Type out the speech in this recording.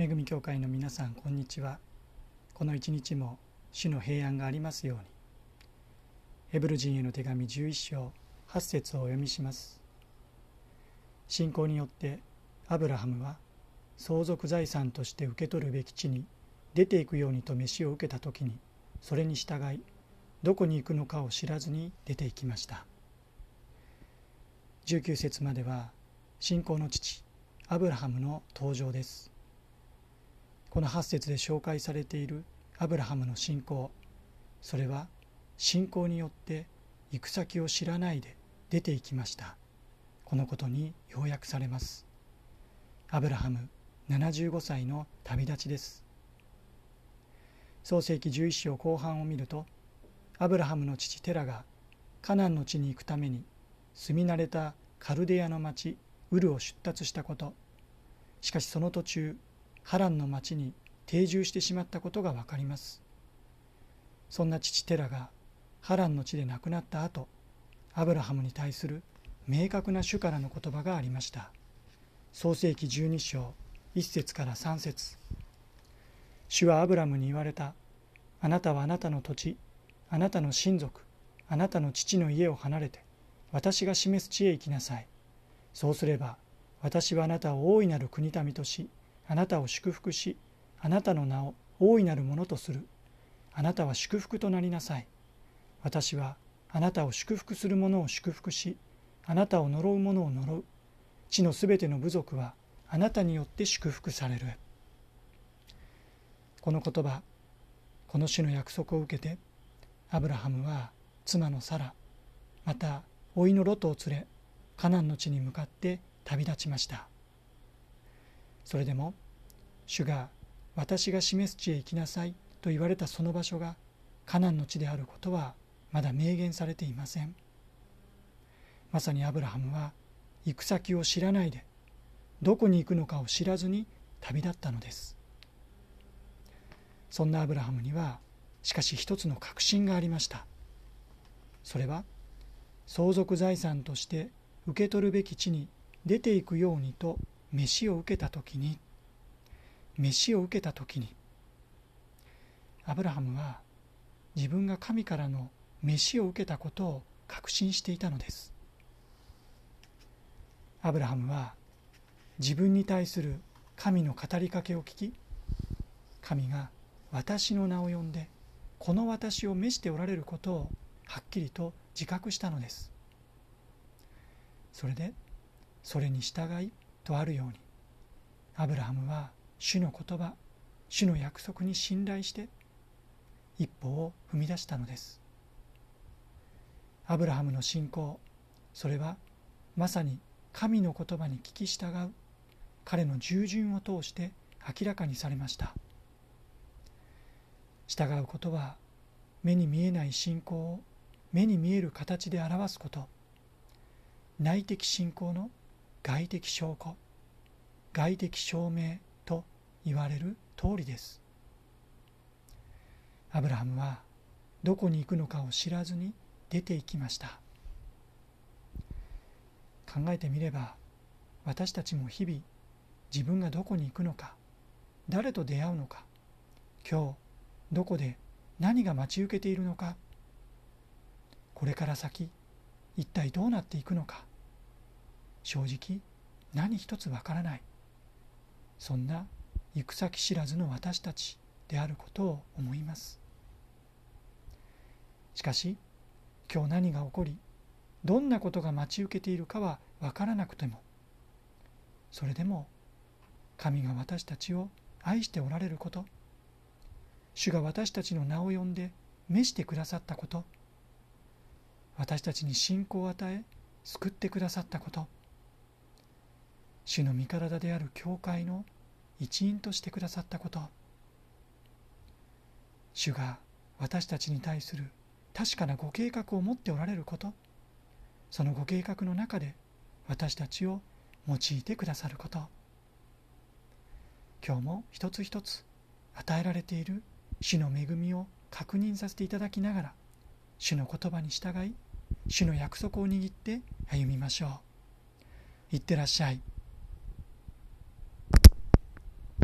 恵み教会の皆さんこんにちは。この一日も主の平安がありますように。ヘブル人への手紙11章8節をお読みします。信仰によってアブラハムは相続財産として受け取るべき地に出ていくようにと飯を受けた時にそれに従いどこに行くのかを知らずに出て行きました。19節までは信仰の父アブラハムの登場です。この8節で紹介されているアブラハムの信仰。それは信仰によって行く先を知らないで出ていきました。このことに要約されます。アブラハム75歳の旅立ちです。創世紀11章後半を見るとアブラハムの父テラがカナンの地に行くために住み慣れたカルデアの町ウルを出立したこと。しかしその途中ハランの町に定住してしまったことが分かります。そんな父テラがハランの地で亡くなった後アブラハムに対する明確な主からの言葉がありました。創世紀12章1節から3節。主はアブラムに言われた。あなたはあなたの土地あなたの親族あなたの父の家を離れて私が示す地へ行きなさい。そうすれば私はあなたを大いなる国民としあなたを祝福しあなたの名を大いなるものとする。あなたは祝福となりなさい。私はあなたを祝福する者を祝福しあなたを呪う者を呪う。地のすべての部族はあなたによって祝福される。この言葉この種の約束を受けてアブラハムは妻のサラまた甥のロトを連れカナンの地に向かって旅立ちました。それでも主が私が示す地へ行きなさいと言われたその場所がカナンの地であることはまだ明言されていません。まさにアブラハムは行く先を知らないでどこに行くのかを知らずに旅立ったのです。そんなアブラハムにはしかし一つの確信がありました。それは相続財産として受け取るべき地に出ていくようにと飯を受けた時に飯を受けた時にアブラハムは自分が神からの飯を受けたことを確信していたのです。アブラハムは自分に対する神の語りかけを聞き神が私の名を呼んでこの私を召しておられることをはっきりと自覚したのです。それでそれに従いとあるようにアブラハムは主の言葉主の約束に信頼して一歩を踏み出したのです。アブラハムの信仰それはまさに神の言葉に聞き従う彼の従順を通して明らかにされました。従うことは目に見えない信仰を目に見える形で表すこと。内的信仰の外的証拠外的証明と言われる通りです。アブラハムはどこに行くのかを知らずに出て行きました。考えてみれば私たちも日々自分がどこに行くのか誰と出会うのか今日どこで何が待ち受けているのかこれから先一体どうなっていくのか正直何一つわからない。そんな行く先知らずの私たちであることを思います。しかし今日何が起こりどんなことが待ち受けているかは分からなくてもそれでも神が私たちを愛しておられること主が私たちの名を呼んで召してくださったこと私たちに信仰を与え救ってくださったこと主の身体である教会の一員としてくださったこと。主が私たちに対する確かなご計画を持っておられること。そのご計画の中で私たちを用いてくださること。今日も一つ一つ与えられている主の恵みを確認させていただきながら主の言葉に従い主の約束を握って歩みましょう。いってらっしゃい。